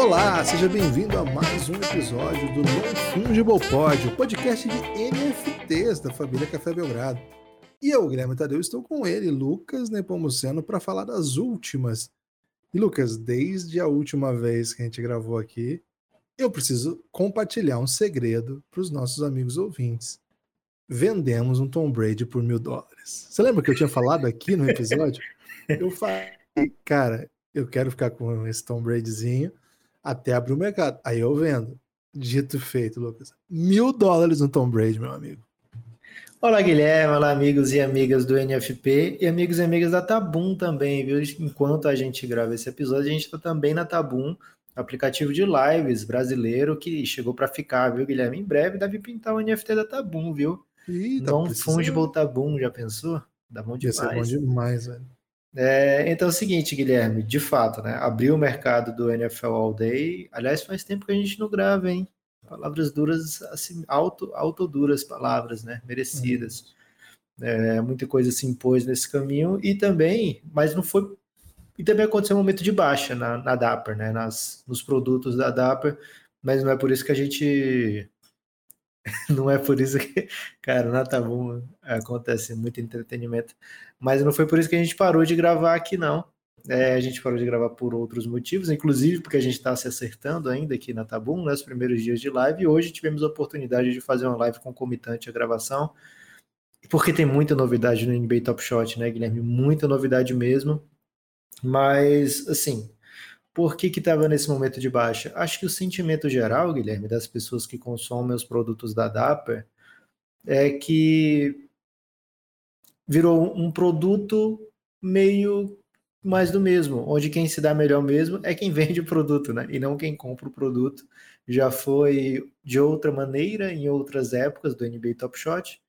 Olá, seja bem-vindo a mais um episódio do Non Fungible Pod, o podcast de NFTs da família Café Belgrado. E eu, Guilherme Tadeu, estou com ele, Lucas Nepomuceno, para falar das últimas. E Lucas, desde a última vez que a gente gravou aqui, eu preciso compartilhar um segredo para os nossos amigos ouvintes. Vendemos um Tom Brady por mil dólares. Você lembra que eu tinha falado aqui no episódio? Eu falei, cara, eu quero ficar com esse Tom Bradyzinho até abrir o mercado. Aí eu vendo. Dito feito, Lucas. Mil dólares no Tom Brady, meu amigo. Olá, Guilherme. Olá, amigos e amigas do NFP e amigos e amigas da Tabum também, viu? Enquanto a gente grava esse episódio, a gente está também na Tabum, aplicativo de lives brasileiro que chegou para ficar, viu, Guilherme? Em breve deve pintar o NFT da Tabum, viu? Ih, tá Não fungible Tabum, já pensou? Dá bom demais. Ia ser bom demais, velho. É, então é o seguinte, Guilherme, de fato, né? Abriu o mercado do NFL All Day. Aliás, faz tempo que a gente não grava, hein? Palavras duras, assim, auto, autoduras palavras, né? Merecidas. Uhum. É, muita coisa se impôs nesse caminho e também, mas não foi. E também aconteceu um momento de baixa na, na Dapper, né? Nas, nos produtos da Dapper, mas não é por isso que a gente não é por isso que, cara, na Tabum acontece muito entretenimento, mas não foi por isso que a gente parou de gravar aqui, não. É, a gente parou de gravar por outros motivos, inclusive porque a gente está se acertando ainda aqui na Tabum, nos primeiros dias de live, e hoje tivemos a oportunidade de fazer uma live concomitante à gravação, porque tem muita novidade no NBA Top Shot, né, Guilherme? Muita novidade mesmo. Mas, assim, por que estava nesse momento de baixa? Acho que o sentimento geral, Guilherme, das pessoas que consomem os produtos da Dapper é que virou um produto meio mais do mesmo, onde quem se dá melhor mesmo é quem vende o produto, né? E não quem compra o produto. Já foi de outra maneira em outras épocas do NBA Top Shot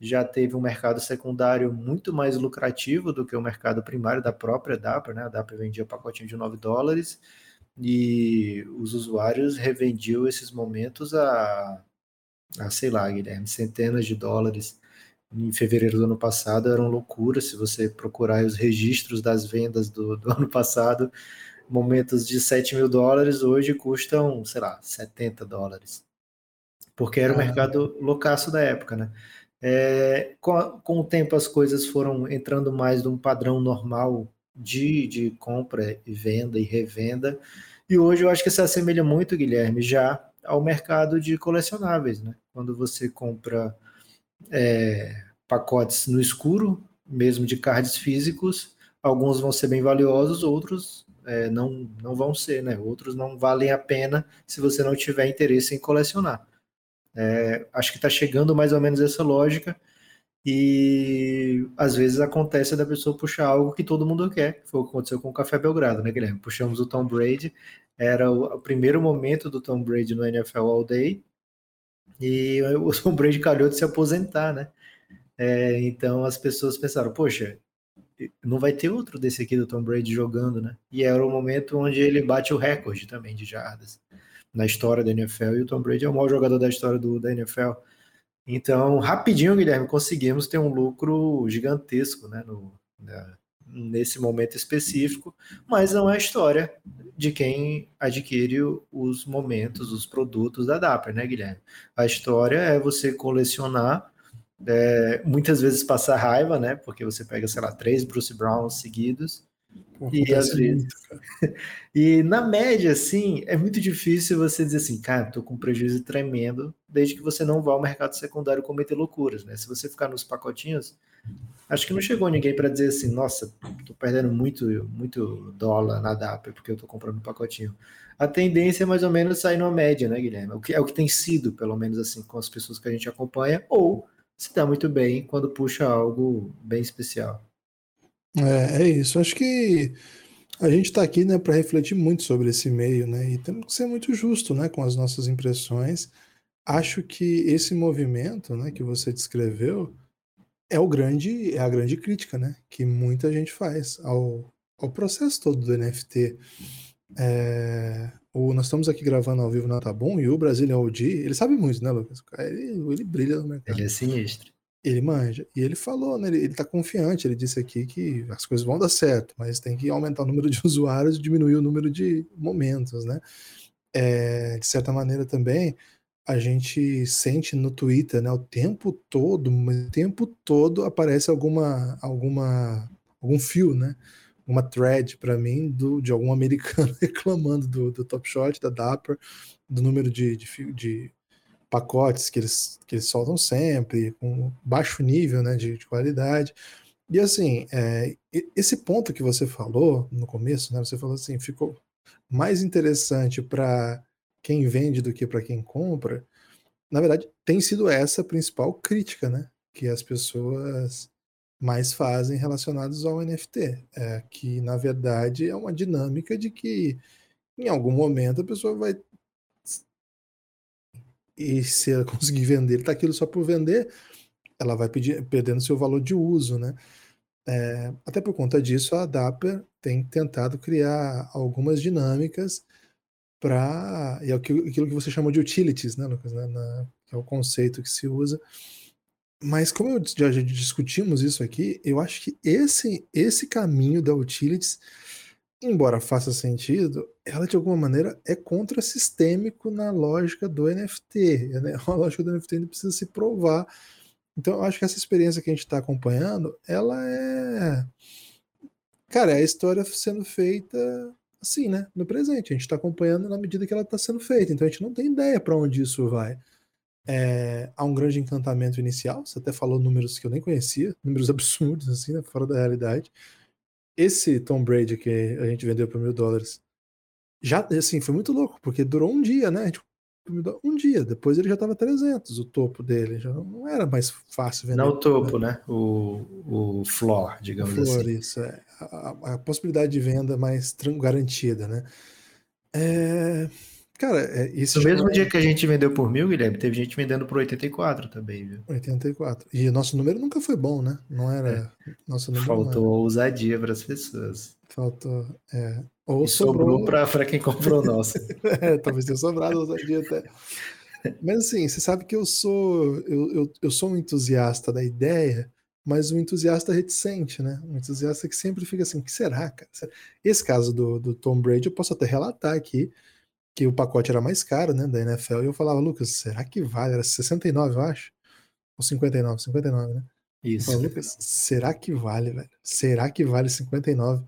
já teve um mercado secundário muito mais lucrativo do que o mercado primário da própria Dapper, né? A Dapper vendia pacotinho de 9 dólares e os usuários revendiam esses momentos a, a sei lá, Guilherme, centenas de dólares. Em fevereiro do ano passado era uma loucura. Se você procurar os registros das vendas do, do ano passado, momentos de 7 mil dólares hoje custam, sei lá, 70 dólares. Porque era o mercado loucaço da época, né? É, com, com, o tempo as coisas foram entrando mais num padrão normal de, de compra e venda e revenda. E hoje eu acho que se assemelha muito, Guilherme, já ao mercado de colecionáveis, né? Quando você compra é, pacotes no escuro, mesmo de cards físicos, alguns vão ser bem valiosos, outros é, não, não vão ser, né? Outros não valem a pena se você não tiver interesse em colecionar. É, acho que está chegando mais ou menos essa lógica e às vezes acontece da pessoa puxar algo que todo mundo quer, foi o que aconteceu com o Café Belgrado, né, Guilherme? Puxamos o Tom Brady, era o, primeiro momento do Tom Brady no NFL All Day e o Tom Brady calhou de se aposentar, né? É, então as pessoas pensaram, poxa, não vai ter outro desse aqui do Tom Brady jogando, né? E era o momento onde ele bate o recorde também de jardas na história da NFL e o Tom Brady é o maior jogador da história do, da NFL. Então, rapidinho, Guilherme, conseguimos ter um lucro gigantesco né, no, né, nesse momento específico, mas não é a história de quem adquire os momentos, os produtos da Dapper, né, Guilherme? A história é você colecionar, é, muitas vezes passar raiva, né? Porque você pega, sei lá, três Bruce Browns seguidos e às vezes. e na média, assim, é muito difícil você dizer assim, cara, tô com um prejuízo tremendo, desde que você não vá ao mercado secundário cometer loucuras, né? Se você ficar nos pacotinhos, acho que não chegou ninguém para dizer assim, nossa, tô perdendo muito, muito dólar na DAP porque eu tô comprando um pacotinho. A tendência é mais ou menos sair numa média, né, Guilherme? O que é o que tem sido, pelo menos assim, com as pessoas que a gente acompanha, ou se dá muito bem quando puxa algo bem especial. É, é isso. Acho que a gente está aqui, né, para refletir muito sobre esse meio, né, e temos que ser muito justo, né, com as nossas impressões. Acho que esse movimento, né, que você descreveu é o grande, é a grande crítica, né, que muita gente faz ao, ao processo todo do NFT. É, o, nós estamos aqui gravando ao vivo na Tabum e o Brazilian OG, ele sabe muito, né, Lucas? Ele, ele brilha no mercado. Ele é sinistro. Ele manja. E ele falou, né? Ele, ele tá confiante. Ele disse aqui que as coisas vão dar certo, mas tem que aumentar o número de usuários e diminuir o número de momentos, né? É, de certa maneira também, a gente sente no Twitter, né? O tempo todo, o tempo todo aparece alguma, alguma, algum fio, né? Uma thread para mim do, de algum americano reclamando do, do Top Shot, da Dapper, do número de, de, de pacotes que eles, que eles soltam sempre, com baixo nível né, de, de qualidade. E assim, é, esse ponto que você falou no começo, né, você falou assim, ficou mais interessante para quem vende do que para quem compra. Na verdade, tem sido essa a principal crítica, né, que as pessoas mais fazem relacionados ao NFT, é, que na verdade é uma dinâmica de que em algum momento a pessoa vai e se ela conseguir vender, tá aquilo só por vender, ela vai pedir, perdendo seu valor de uso, né? É, até por conta disso, a Dapper tem tentado criar algumas dinâmicas para. E é aquilo que você chamou de utilities, né, Lucas? Né, na, que é o conceito que se usa. Mas como eu, já, já discutimos isso aqui, eu acho que esse, esse caminho da utilities embora faça sentido, ela de alguma maneira é contrassistêmico na lógica do NFT. Né? A lógica do NFT ainda precisa se provar. Então, eu acho que essa experiência que a gente está acompanhando, ela é. Cara, é a história sendo feita assim, né? No presente. A gente está acompanhando na medida que ela está sendo feita. Então, a gente não tem ideia para onde isso vai. É, há um grande encantamento inicial. Você até falou números que eu nem conhecia, números absurdos, assim, né? fora da realidade esse Tom Brady que a gente vendeu por mil dólares, já, assim, foi muito louco, porque durou um dia, né? Um dia, depois ele já estava 300, o topo dele, já não era mais fácil vender. Não o topo, né? O, o floor, digamos o floor, assim. isso, é. A, a, possibilidade de venda mais garantida, né? É, Cara, é, isso. No mesmo é... dia que a gente vendeu por mil, Guilherme, teve gente vendendo por 84 também, viu? 84. E nosso número nunca foi bom, né? Não era. É. Nosso número Faltou era. ousadia para as pessoas. Faltou. É. Ou e sobrou, sobrou para quem comprou o nosso. é, talvez tenha sobrado ousadia até. Mas assim, você sabe que eu sou. Eu, eu, eu sou um entusiasta da ideia, mas um entusiasta reticente, né? Um entusiasta que sempre fica assim: o que será, cara? Esse caso do, do Tom Brady eu posso até relatar aqui que o pacote era mais caro, né, da NFL, e eu falava, Lucas, será que vale? Era 69, eu acho. Ou 59, 59, né? Isso. Falava, Lucas, será que vale, velho? Será que vale 59?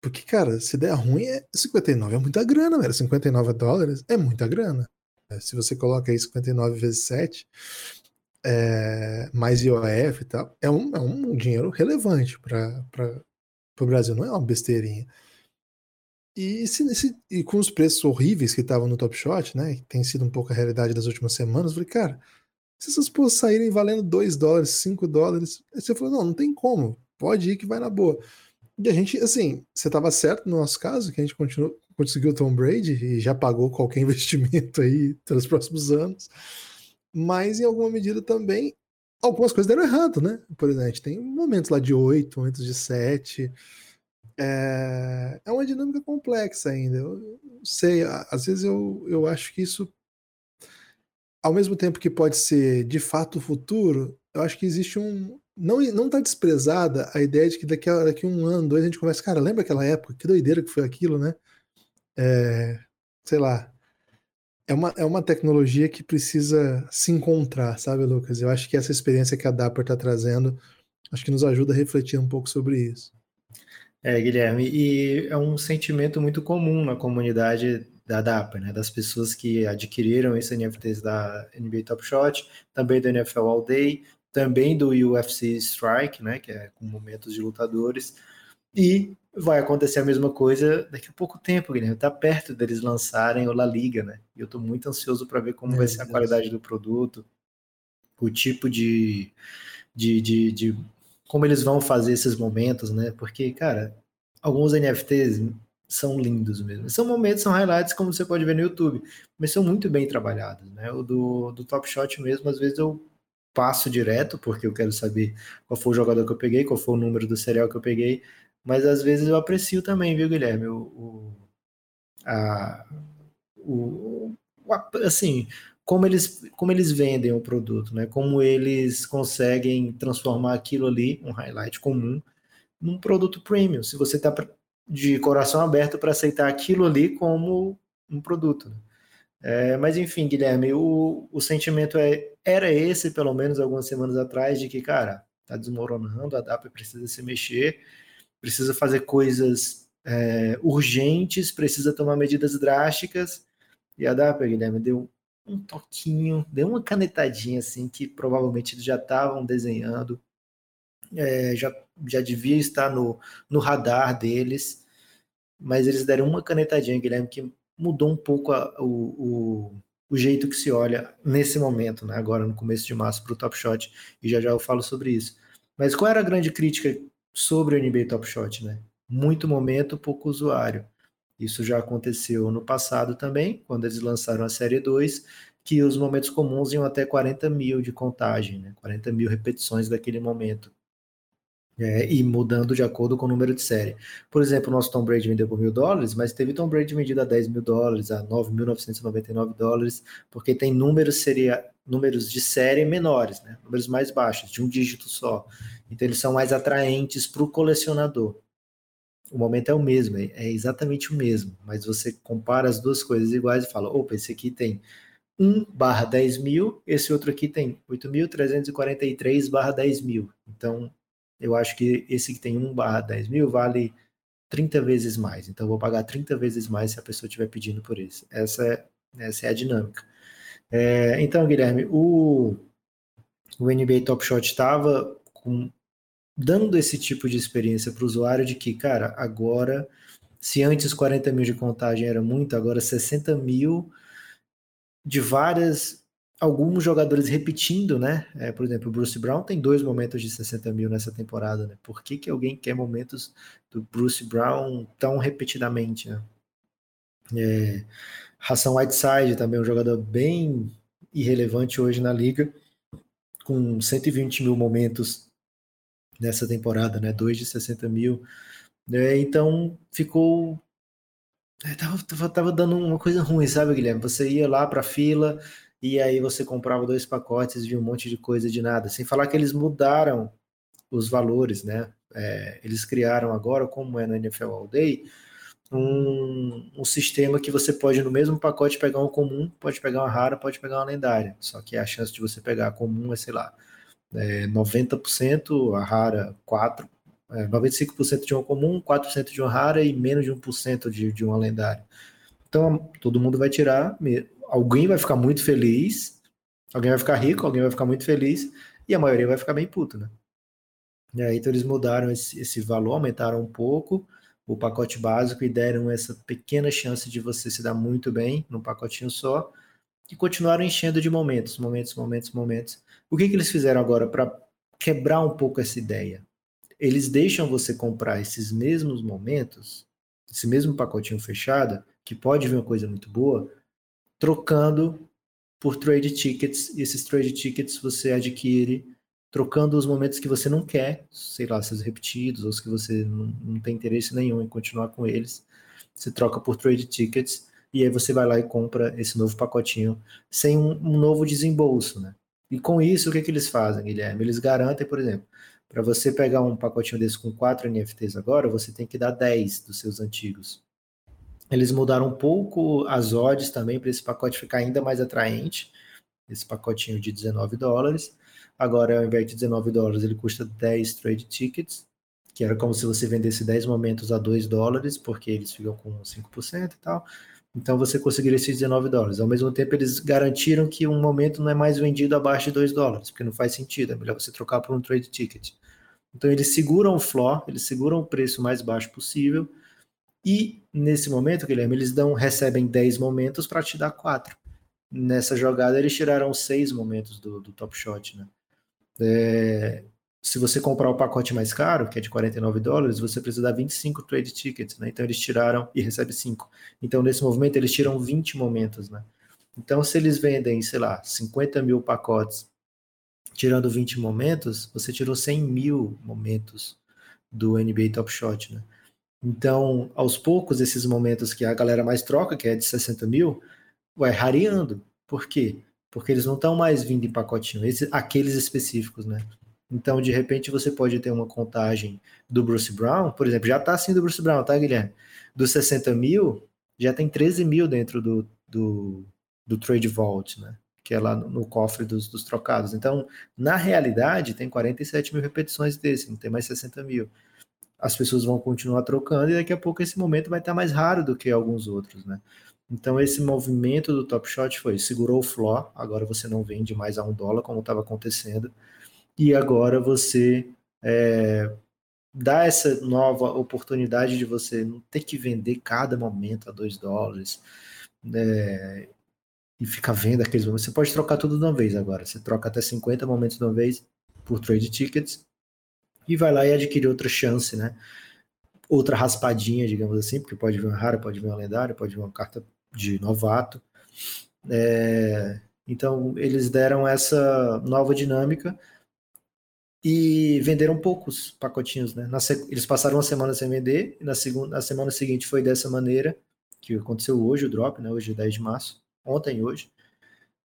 Porque, cara, se der ruim, é 59 é muita grana, velho. 59 dólares é muita grana. É, se você coloca aí 59 vezes 7, é, mais IOF e tal, é um, é um dinheiro relevante para o Brasil, não é uma besteirinha. E, e com os preços horríveis que estavam no Top Shot, né? Que tem sido um pouco a realidade das últimas semanas, eu falei, cara, se essas porras saírem valendo 2 dólares, 5 dólares, aí você falou, não, não tem como, pode ir que vai na boa. E a gente, assim, você estava certo no nosso caso, que a gente continuou, conseguiu o Tom Brady e já pagou qualquer investimento aí pelos próximos anos, mas em alguma medida também algumas coisas deram errado, né? Por exemplo, a gente tem momentos lá de 8, momentos de 7 é, é uma dinâmica complexa ainda. Eu não sei, às vezes eu, eu acho que isso, ao mesmo tempo que pode ser de fato o futuro, eu acho que existe um. Não, não tá desprezada a ideia de que daqui a, daqui a um ano, dois, a gente começa, cara, lembra aquela época? Que doideira que foi aquilo, né? É, sei lá. É uma, é uma tecnologia que precisa se encontrar, sabe, Lucas? Eu acho que essa experiência que a Dapper está trazendo, acho que nos ajuda a refletir um pouco sobre isso. É, Guilherme, e é um sentimento muito comum na comunidade da DAPA, né, das pessoas que adquiriram esses NFTs da NBA Top Shot, também do NFL All Day, também do UFC Strike, né, que é com momentos de lutadores, e vai acontecer a mesma coisa daqui a pouco tempo, Guilherme, tá perto deles lançarem o La Liga, né, e eu tô muito ansioso para ver como é, vai ser a qualidade do produto, o tipo de, de, de, de como eles vão fazer esses momentos, né? Porque, cara, alguns NFTs são lindos mesmo. São momentos, são highlights, como você pode ver no YouTube, mas são muito bem trabalhados, né? O do, do Top Shot mesmo, às vezes eu passo direto, porque eu quero saber qual foi o jogador que eu peguei, qual foi o número do serial que eu peguei, mas às vezes eu aprecio também, viu, Guilherme? O, o, a, o, o assim, como eles, como eles vendem o produto, né? Como eles conseguem transformar aquilo ali, um highlight comum, num produto premium. Se você está de coração aberto para aceitar aquilo ali como um produto. Né? É, mas enfim, Guilherme, o, o sentimento é, era esse, pelo menos algumas semanas atrás, de que, cara, tá desmoronando, a DAP precisa se mexer, precisa fazer coisas é, urgentes, precisa tomar medidas drásticas. E a DAP, Guilherme, deu um toquinho, deu uma canetadinha assim que provavelmente eles já estavam desenhando, é, já, já devia estar no, no radar deles, mas eles deram uma canetadinha, Guilherme, que mudou um pouco a, o, o, o, jeito que se olha nesse momento, né? agora no começo de março para o Top Shot, e já já eu falo sobre isso. Mas qual era a grande crítica sobre o NBA Top Shot? Né? Muito momento, pouco usuário. Isso já aconteceu no passado também, quando eles lançaram a série 2, que os momentos comuns iam até 40 mil de contagem, né? 40 mil repetições daquele momento. É, e mudando de acordo com o número de série. Por exemplo, o nosso Tom Brady vendeu por mil dólares, mas teve Tom Brady vendido a 10 mil dólares, a 9.999 dólares, porque tem números, seria, números de série menores, né? números mais baixos, de um dígito só. Então eles são mais atraentes para o colecionador o momento é o mesmo, é, é exatamente o mesmo, mas você compara as duas coisas iguais e fala, opa, esse aqui tem 1 barra 10 mil, esse outro aqui tem 8.343 barra 10 mil. Então, eu acho que esse que tem 1 barra 10 mil vale 30 vezes mais. Então, eu vou pagar 30 vezes mais se a pessoa estiver pedindo por isso. Essa é, essa é a dinâmica. É, então, Guilherme, o, o NBA Top Shot estava com dando esse tipo de experiência para o usuário de que, cara, agora, se antes 40 mil de contagem era muito, agora 60 mil de várias, alguns jogadores repetindo, né? É, por exemplo, o Bruce Brown tem dois momentos de 60 mil nessa temporada, né? Por que, que alguém quer momentos do Bruce Brown tão repetidamente, né? É, Ração Whiteside também um jogador bem irrelevante hoje na liga, com 120 mil momentos nessa temporada, né? 2 de 60 mil. É, então ficou. É, tava, tava, tava, dando uma coisa ruim, sabe, Guilherme? Você ia lá para fila e aí você comprava dois pacotes de um monte de coisa de nada. Sem falar que eles mudaram os valores, né? É, eles criaram agora, como é no NFL All Day, um, um, sistema que você pode, no mesmo pacote, pegar um comum, pode pegar uma rara, pode pegar uma lendária. Só que a chance de você pegar a comum é, sei lá, é, 90%, a rara 4%, é, 95% de uma comum, 4% de uma rara e menos de 1% de, de uma lendária. Então, todo mundo vai tirar, alguém vai ficar muito feliz, alguém vai ficar rico, alguém vai ficar muito feliz, e a maioria vai ficar bem puta, né? E aí, então eles mudaram esse, esse valor, aumentaram um pouco o pacote básico e deram essa pequena chance de você se dar muito bem num pacotinho só, e continuaram enchendo de momentos, momentos, momentos, momentos. O que, que eles fizeram agora para quebrar um pouco essa ideia? Eles deixam você comprar esses mesmos momentos, esse mesmo pacotinho fechado, que pode vir uma coisa muito boa, trocando por trade tickets, e esses trade tickets você adquire trocando os momentos que você não quer, sei lá, seus repetidos, ou os que você não, não tem interesse nenhum em continuar com eles, você troca por trade tickets e aí você vai lá e compra esse novo pacotinho sem um, um novo desembolso, né? E com isso, o que, que eles fazem, Guilherme? Eles garantem, por exemplo, para você pegar um pacotinho desse com 4 NFTs agora, você tem que dar 10 dos seus antigos. Eles mudaram um pouco as odds também para esse pacote ficar ainda mais atraente, esse pacotinho de 19 dólares. Agora, ao invés de 19 dólares, ele custa 10 trade tickets, que era como se você vendesse 10 momentos a 2 dólares, porque eles ficam com 5% e tal. Então você conseguiria esses 19 dólares. Ao mesmo tempo, eles garantiram que um momento não é mais vendido abaixo de 2 dólares, porque não faz sentido, é melhor você trocar por um trade ticket. Então eles seguram o floor, eles seguram o preço mais baixo possível, e nesse momento, Guilherme, eles dão, recebem 10 momentos para te dar 4. Nessa jogada, eles tiraram 6 momentos do, do Top Shot, né? É, se você comprar o pacote mais caro, que é de 49 dólares, você precisa dar 25 trade tickets, né? Então eles tiraram e recebe 5. Então nesse movimento eles tiram 20 momentos, né? Então se eles vendem, sei lá, 50 mil pacotes, tirando 20 momentos, você tirou 100 mil momentos do NBA Top Shot, né? Então, aos poucos, esses momentos que a galera mais troca, que é de 60 mil, vai rareando. Por quê? porque eles não estão mais vindo em pacotinho, esses, aqueles específicos, né? Então, de repente, você pode ter uma contagem do Bruce Brown, por exemplo, já está assim do Bruce Brown, tá, Guilherme? Dos 60 mil, já tem 13 mil dentro do, do, do Trade Vault, né? Que é lá no, no cofre dos, dos, trocados. Então, na realidade, tem 47 mil repetições desse, não tem mais 60 mil. As pessoas vão continuar trocando e daqui a pouco esse momento vai estar mais raro do que alguns outros, né? Então, esse movimento do Top Shot foi, segurou o floor, agora você não vende mais a um dólar, como estava acontecendo, e agora você é, dá essa nova oportunidade de você não ter que vender cada momento a dois dólares, né, e ficar vendo aqueles momentos. Você pode trocar tudo de uma vez agora, você troca até 50 momentos de uma vez por trade tickets, e vai lá e adquire outra chance, né? Outra raspadinha, digamos assim, porque pode vir uma rara, pode vir uma lendária, pode vir uma carta de novato. É, então, eles deram essa nova dinâmica e venderam poucos pacotinhos, né? Na, eles passaram uma semana sem vender, e na, segunda, na semana seguinte foi dessa maneira, que aconteceu hoje o drop, né? Hoje é 10 de março, ontem e hoje,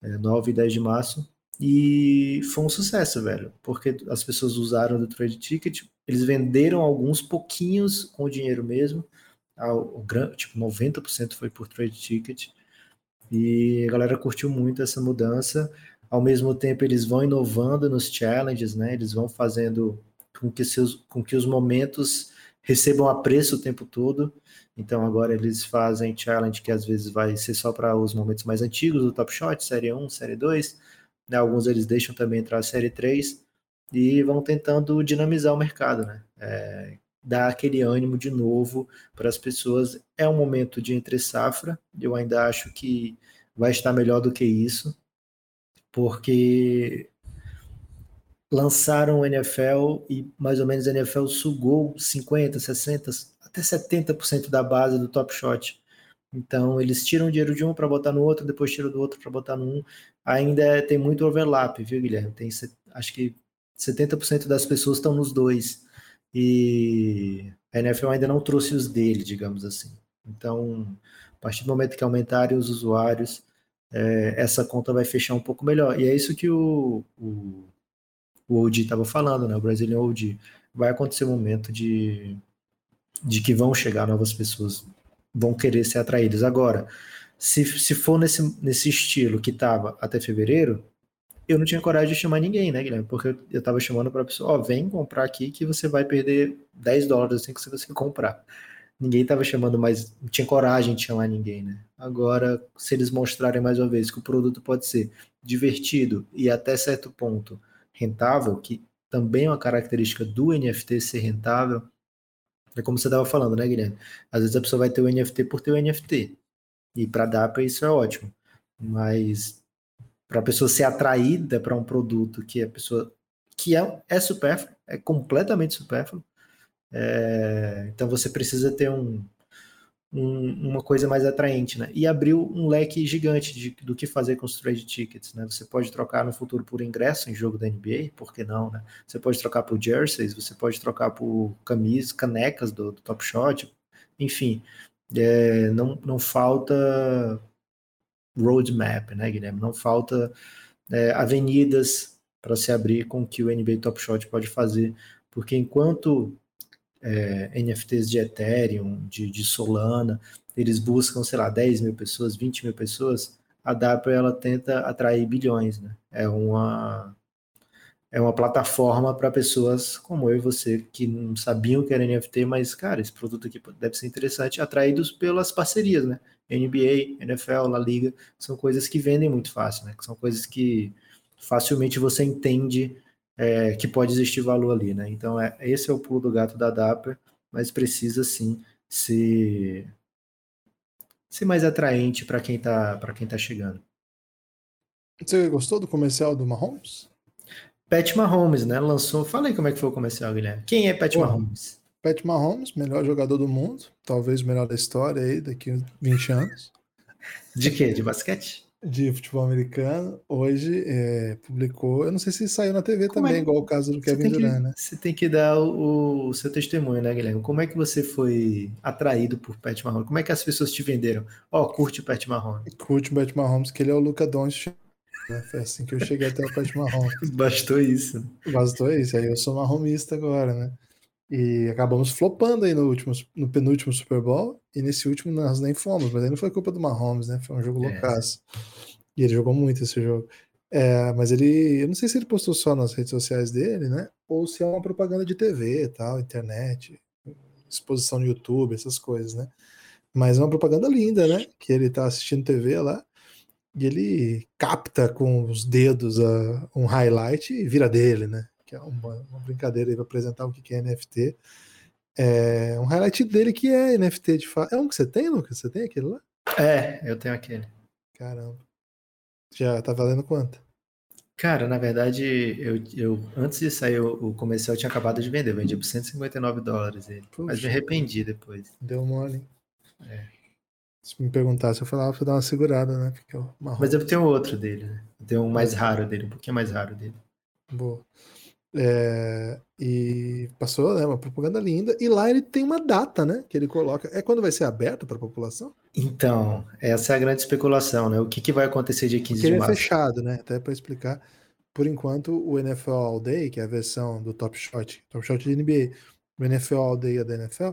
é, 9 e 10 de março, e foi um sucesso, velho, porque as pessoas usaram do Trade Ticket, eles venderam alguns pouquinhos com o dinheiro mesmo, o, tipo 90% foi por trade ticket e a galera curtiu muito essa mudança. Ao mesmo tempo, eles vão inovando nos challenges, né? Eles vão fazendo com que, seus, com que os momentos recebam apreço o tempo todo. Então, agora eles fazem challenge que às vezes vai ser só para os momentos mais antigos do Top Shot, Série 1, Série 2. Né? Alguns eles deixam também entrar a Série 3 e vão tentando dinamizar o mercado, né? É, dar aquele ânimo de novo para as pessoas. É um momento de entre safra, eu ainda acho que vai estar melhor do que isso, porque lançaram o NFL e mais ou menos a NFL sugou 50, 60, até 70% da base do Top Shot. Então eles tiram dinheiro de um para botar no outro, depois tiram do outro para botar no um. Ainda tem muito overlap, viu, Guilherme? Tem acho que 70% das pessoas estão nos dois e a NFL ainda não trouxe os dele, digamos assim. Então, a partir do momento que aumentarem os usuários, é, essa conta vai fechar um pouco melhor. E é isso que o, o, o OG estava falando, né? O Brazilian OG. Vai acontecer um momento de, de que vão chegar novas pessoas, vão querer ser atraídas. Agora, se, se for nesse, nesse estilo que estava até fevereiro, eu não tinha coragem de chamar ninguém, né, Guilherme? Porque eu, tava chamando para pessoa, ó, oh, vem comprar aqui que você vai perder 10 dólares assim que você comprar. Ninguém tava chamando mais, não tinha coragem de chamar ninguém, né? Agora, se eles mostrarem mais uma vez que o produto pode ser divertido e até certo ponto rentável, que também é uma característica do NFT ser rentável, é como você estava falando, né, Guilherme? Às vezes a pessoa vai ter o NFT por ter o NFT. E para DAPA isso é ótimo. Mas para a pessoa ser atraída para um produto que a pessoa que é, é supérfluo, é completamente supérfluo. É, então você precisa ter um, um, uma coisa mais atraente, né? E abriu um leque gigante de, do que fazer com os trade tickets, né? Você pode trocar no futuro por ingresso em jogo da NBA, por que não, né? Você pode trocar por jerseys, você pode trocar por camisas, canecas do, do Top Shot, enfim, é, não, não falta roadmap, né, Guilherme? Não falta é, avenidas para se abrir com o que o NBA Top Shot pode fazer, porque enquanto é, NFTs de Ethereum, de, de, Solana, eles buscam, sei lá, 10 mil pessoas, 20 mil pessoas, a Dapper ela tenta atrair bilhões, né? É uma é uma plataforma para pessoas como eu e você que não sabiam que era NFT, mas cara, esse produto aqui deve ser interessante, atraídos pelas parcerias, né? NBA, NFL, La Liga, são coisas que vendem muito fácil, né? São coisas que facilmente você entende é, que pode existir valor ali, né? Então, é, esse é o pulo do gato da Dapper, mas precisa sim ser, ser mais atraente para quem está para quem tá chegando. Você gostou do comercial do Mahomes? Pat Mahomes, né? Lançou. Fala aí como é que foi o comercial, Guilherme. Quem é Pat Mahomes? Pat Mahomes, melhor jogador do mundo, talvez o melhor da história aí daqui a 20 anos. De quê? De basquete? De futebol americano. Hoje é, publicou, eu não sei se saiu na TV Como também, é? igual o caso do Kevin Durant, né? Você tem que dar o, o, seu testemunho, né, Guilherme? Como é que você foi atraído por Pat Mahomes? Como é que as pessoas te venderam? Ó, oh, curte o Pat Mahomes. Curte o Pat Mahomes, que ele é o Luca Doncic Né? Foi assim que eu cheguei até o Pat Mahomes. Bastou isso. Bastou isso. Aí eu sou marromista agora, né? E acabamos flopando aí no, último, no penúltimo Super Bowl. E nesse último nós nem fomos, mas aí não foi culpa do Mahomes, né? Foi um jogo é. loucaço. E ele jogou muito esse jogo. É, mas ele, eu não sei se ele postou só nas redes sociais dele, né? Ou se é uma propaganda de TV, tal, internet, exposição no YouTube, essas coisas, né? Mas é uma propaganda linda, né? Que ele tá assistindo TV lá e ele capta com os dedos uh, um highlight e vira dele, né? Que é uma, uma brincadeira aí para apresentar o que é NFT. É um highlight dele que é NFT de fato. É um que você tem, Lucas? Você tem aquele lá? É, eu tenho aquele. Caramba. Já tá valendo quanto? Cara, na verdade, eu, eu antes de sair o, o comercial, eu tinha acabado de vender. Eu vendi por 159 dólares ele. Puxa, mas me arrependi depois. Deu mole. É. Se me perguntasse, eu falava pra dar uma segurada, né? Porque eu Mas eu tenho outro dele, né? Eu tenho um mais raro dele, um pouquinho mais raro dele. Boa. É, e passou né, uma propaganda linda. E lá ele tem uma data, né? Que ele coloca. É quando vai ser aberto para a população? Então, essa é a grande especulação, né? O que, que vai acontecer dia 15 Porque de março? Ele é fechado, né? Até para explicar. Por enquanto, o NFL All Day, que é a versão do Top Shot, Top Shot de NBA, o NFL All Day da NFL,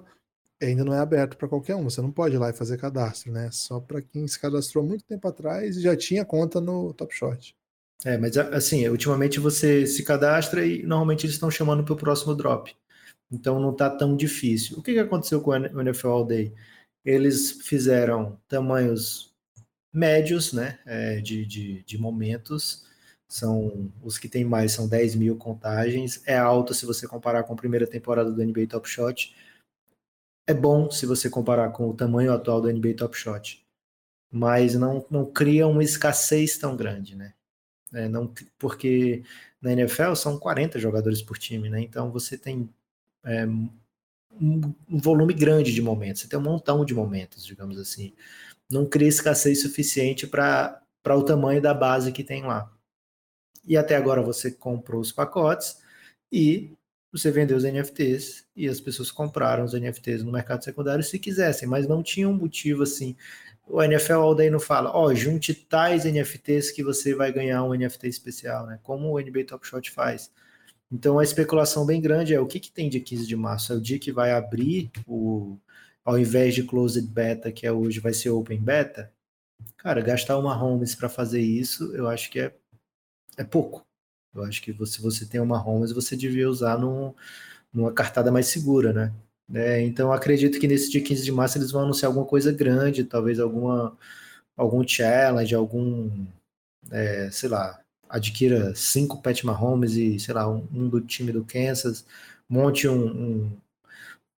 ainda não é aberto para qualquer um. Você não pode ir lá e fazer cadastro, né? Só para quem se cadastrou muito tempo atrás e já tinha conta no Top Shot. É, mas assim, ultimamente você se cadastra e normalmente eles estão chamando para o próximo drop. Então não está tão difícil. O que, que aconteceu com o NFL All Day? Eles fizeram tamanhos médios, né, é, de, de, de momentos, são os que tem mais são 10 mil contagens, é alto se você comparar com a primeira temporada do NBA Top Shot, é bom se você comparar com o tamanho atual do NBA Top Shot, mas não, não cria uma escassez tão grande, né? É, não, porque na NFL são 40 jogadores por time, né? Então você tem é, um, um, volume grande de momentos, você tem um montão de momentos, digamos assim. Não cria escassez suficiente para o tamanho da base que tem lá. E até agora você comprou os pacotes e você vendeu os NFTs e as pessoas compraram os NFTs no mercado secundário se quisessem, mas não tinha um motivo assim. O NFL All Day não fala, ó, oh, junte tais NFTs que você vai ganhar um NFT especial, né? Como o NBA Top Shot faz. Então a especulação bem grande é o que, que tem dia 15 de março? É o dia que vai abrir o. Ao invés de closed beta, que é hoje, vai ser open beta. Cara, gastar uma homes para fazer isso, eu acho que é, é pouco. Eu acho que se você tem uma Holmes, você devia usar num, numa cartada mais segura, né? É, então acredito que nesse dia 15 de março eles vão anunciar alguma coisa grande, talvez alguma algum challenge, algum é, sei lá, adquira cinco Pat Mahomes e sei lá um, um do time do Kansas, monte um,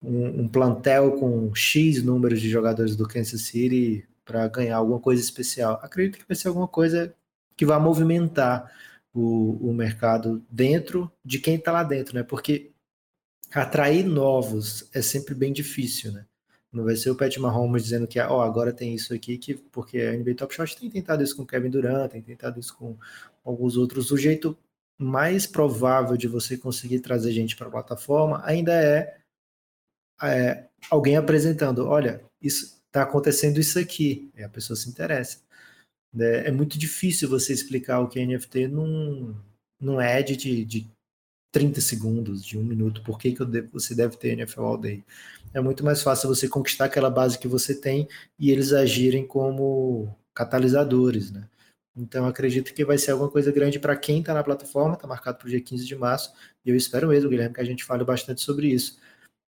um, um, plantel com x números de jogadores do Kansas City para ganhar alguma coisa especial. Acredito que vai ser alguma coisa que vai movimentar o, o mercado dentro de quem está lá dentro, né? Porque atrair novos é sempre bem difícil, né? Não vai ser o Pat Mahomes dizendo que ó, oh, agora tem isso aqui, que, porque a NBA Top Shot tem tentado isso com Kevin Durant, tem tentado isso com alguns outros. O jeito mais provável de você conseguir trazer gente para a plataforma ainda é, é, alguém apresentando, olha, isso está acontecendo isso aqui, e a pessoa se interessa. É, é muito difícil você explicar o que é NFT num, num ad de, de 30 segundos, de um minuto, por que, que devo, você deve ter NFL All Day. É muito mais fácil você conquistar aquela base que você tem e eles agirem como catalisadores, né? Então acredito que vai ser alguma coisa grande para quem está na plataforma, está marcado para o dia 15 de março, e eu espero mesmo, Guilherme, que a gente fale bastante sobre isso.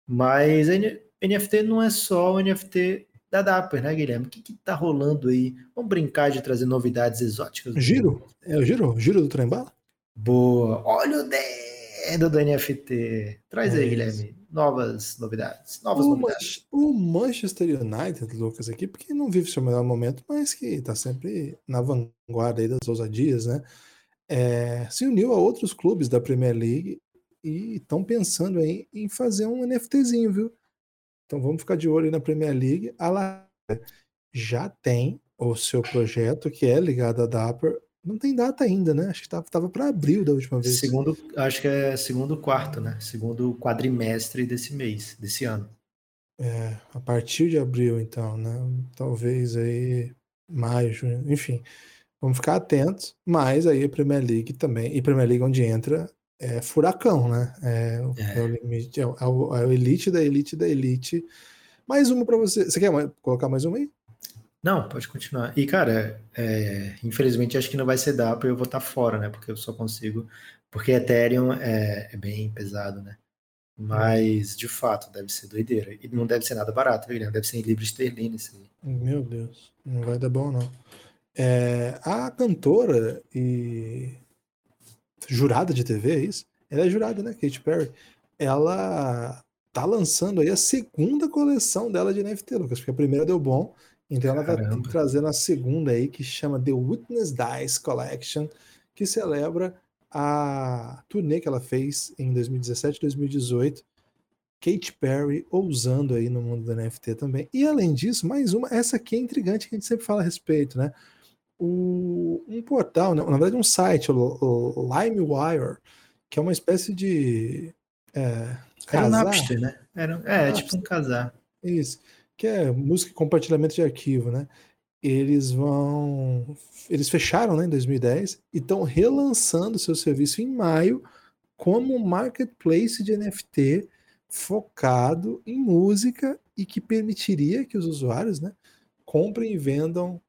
Mas NFT não é só o NFT da Dapper, né, Guilherme? O que está rolando aí? Vamos brincar de trazer novidades exóticas. Giro? É o giro? Giro do Trembala? Boa. Olha o dedo do NFT. Traz é aí, Guilherme, novas novidades. Novas o, novidades. o Manchester United, Lucas, aqui, porque não vive seu melhor momento, mas que está sempre na vanguarda aí das ousadias, né? É, se uniu a outros clubes da Premier League e estão pensando aí em fazer um NFTzinho, viu? Então vamos ficar de olho na Premier League. A La já tem o seu projeto que é ligado à Dapper. Não tem data ainda, né? Acho que estava para abril da última vez. Segundo, acho que é segundo quarto, né? Segundo quadrimestre desse mês, desse ano. É, a partir de abril, então, né? Talvez aí maio, junho, enfim. Vamos ficar atentos, mas aí a Premier League também, e Premier League onde entra é furacão, né? É, é. é o limite, é o, é o, elite da elite da elite. Mais uma para você. Você quer colocar mais uma aí? Não, pode continuar. E, cara, é, infelizmente acho que não vai ser dá para eu vou estar fora, né? Porque eu só consigo. Porque Ethereum é, é, bem pesado, né? Mas, de fato, deve ser doideira. E não deve ser nada barato, viu, Deve ser em libra esterlina isso aí. Meu Deus, não vai dar bom, não. É, a cantora e jurada de TV, é isso? Ela é jurada, né? Katy Perry. Ela tá lançando aí a segunda coleção dela de NFT, Lucas, porque a primeira deu bom então ela vai trazendo a segunda aí, que chama The Witness Dice Collection, que celebra a turnê que ela fez em 2017 2018. Katy Perry ousando aí no mundo do NFT também. E além disso, mais uma, essa aqui é intrigante que a gente sempre fala a respeito, né? O, um portal, na verdade um site, o, o LimeWire, que é uma espécie de. É, Era um Napster, né? Era, é, Napster. tipo um casar. Isso que é música e compartilhamento de arquivo, né? Eles vão. Eles fecharam né, em 2010 e estão relançando seu serviço em maio como um marketplace de NFT focado em música e que permitiria que os usuários né, comprem e vendam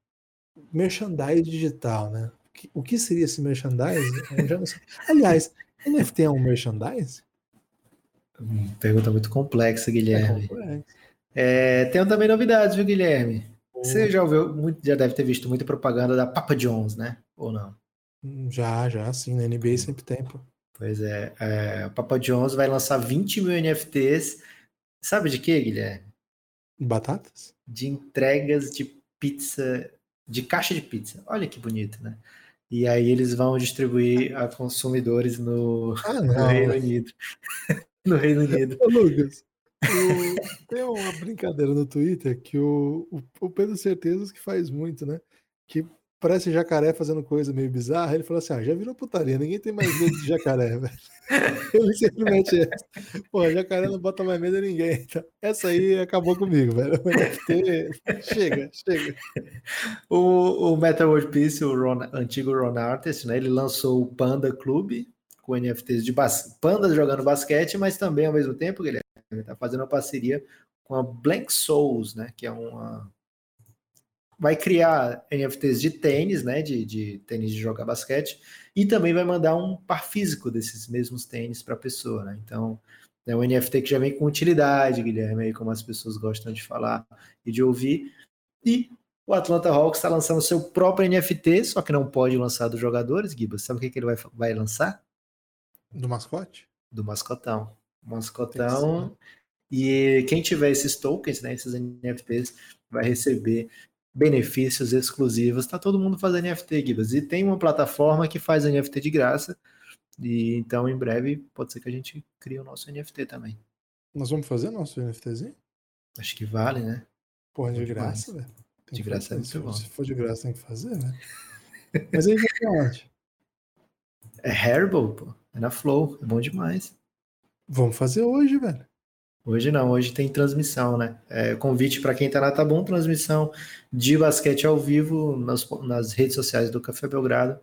merchandise digital, né? O que seria esse merchandise? Aliás, NFT é um merchandise? Pergunta muito complexa, Guilherme. É complexo. É, tem também novidades, viu, Guilherme? Você já ouviu, já deve ter visto muita propaganda da Papa Jones, né? Ou não? Hum, já, já, sim. Na NBA sempre tem, pô. Pois é, é. Papa Jones vai lançar 20 mil NFTs. Sabe de quê, Guilherme? Batatas? De entregas de pizza, de caixa de pizza. Olha que bonito, né? E aí eles vão distribuir a consumidores no, ah, no Reino Unido. no Reino Unido. Ô, Lucas, o, tem uma brincadeira no Twitter que o, o, o, Pedro Certezas que faz muito, né? Que parece jacaré fazendo coisa meio bizarra. Ele falou assim: ah, já virou putaria, ninguém tem mais medo de jacaré, velho. Ele mete essa. Pô, jacaré não bota mais medo em ninguém. Então, essa aí acabou comigo, velho. chega, chega. O, o Metal World Peace, o Ron, antigo Ron Artist, né? Ele lançou o Panda Club com NFTs de bas... pandas jogando basquete, mas também ao mesmo tempo, Guilherme, está fazendo uma parceria com a Blank Souls, né? Que é uma. Vai criar NFTs de tênis, né? De, de tênis de jogar basquete, e também vai mandar um par físico desses mesmos tênis para a pessoa, né? Então, é um NFT que já vem com utilidade, Guilherme, aí como as pessoas gostam de falar e de ouvir. E o Atlanta Hawks está lançando seu próprio NFT, só que não pode lançar dos jogadores, Gibas. Sabe o que, que ele vai, vai lançar? Do mascote? Do mascotão mascotão. E quem tiver esses tokens, né, esses NFTs, vai receber benefícios exclusivos. Tá todo mundo fazendo NFT, Gibas. E tem uma plataforma que faz NFT de graça. E então, em breve, pode ser que a gente crie o nosso NFT também. Nós vamos fazer nosso NFTzinho? Acho que vale, né? Porra, de graça, velho. De graça é muito bom. Se for de graça, tem que fazer, né? Mas aí vai onde? É Herbal, pô. É na Flow. É bom demais. Vamos fazer hoje, velho. Hoje não, hoje tem transmissão, né? É, convite para quem tá na Tabum, transmissão de basquete ao vivo nas, nas redes sociais do Café Belgrado.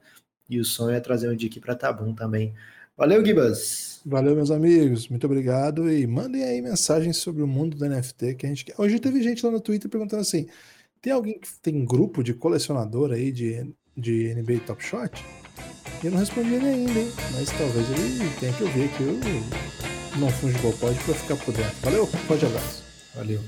E o sonho é trazer um dia aqui para Tabum também. Valeu, Gibas! Valeu, meus amigos. Muito obrigado. E mandem aí mensagens sobre o mundo do NFT que a gente quer. Hoje teve gente lá no Twitter perguntando assim: tem alguém que tem grupo de colecionador aí de, de NBA Top Shot? E eu não respondi ele ainda, hein? Mas talvez ele tenha que ouvir aqui o não fungible pode para ficar por dentro. Valeu, forte abraço. Valeu.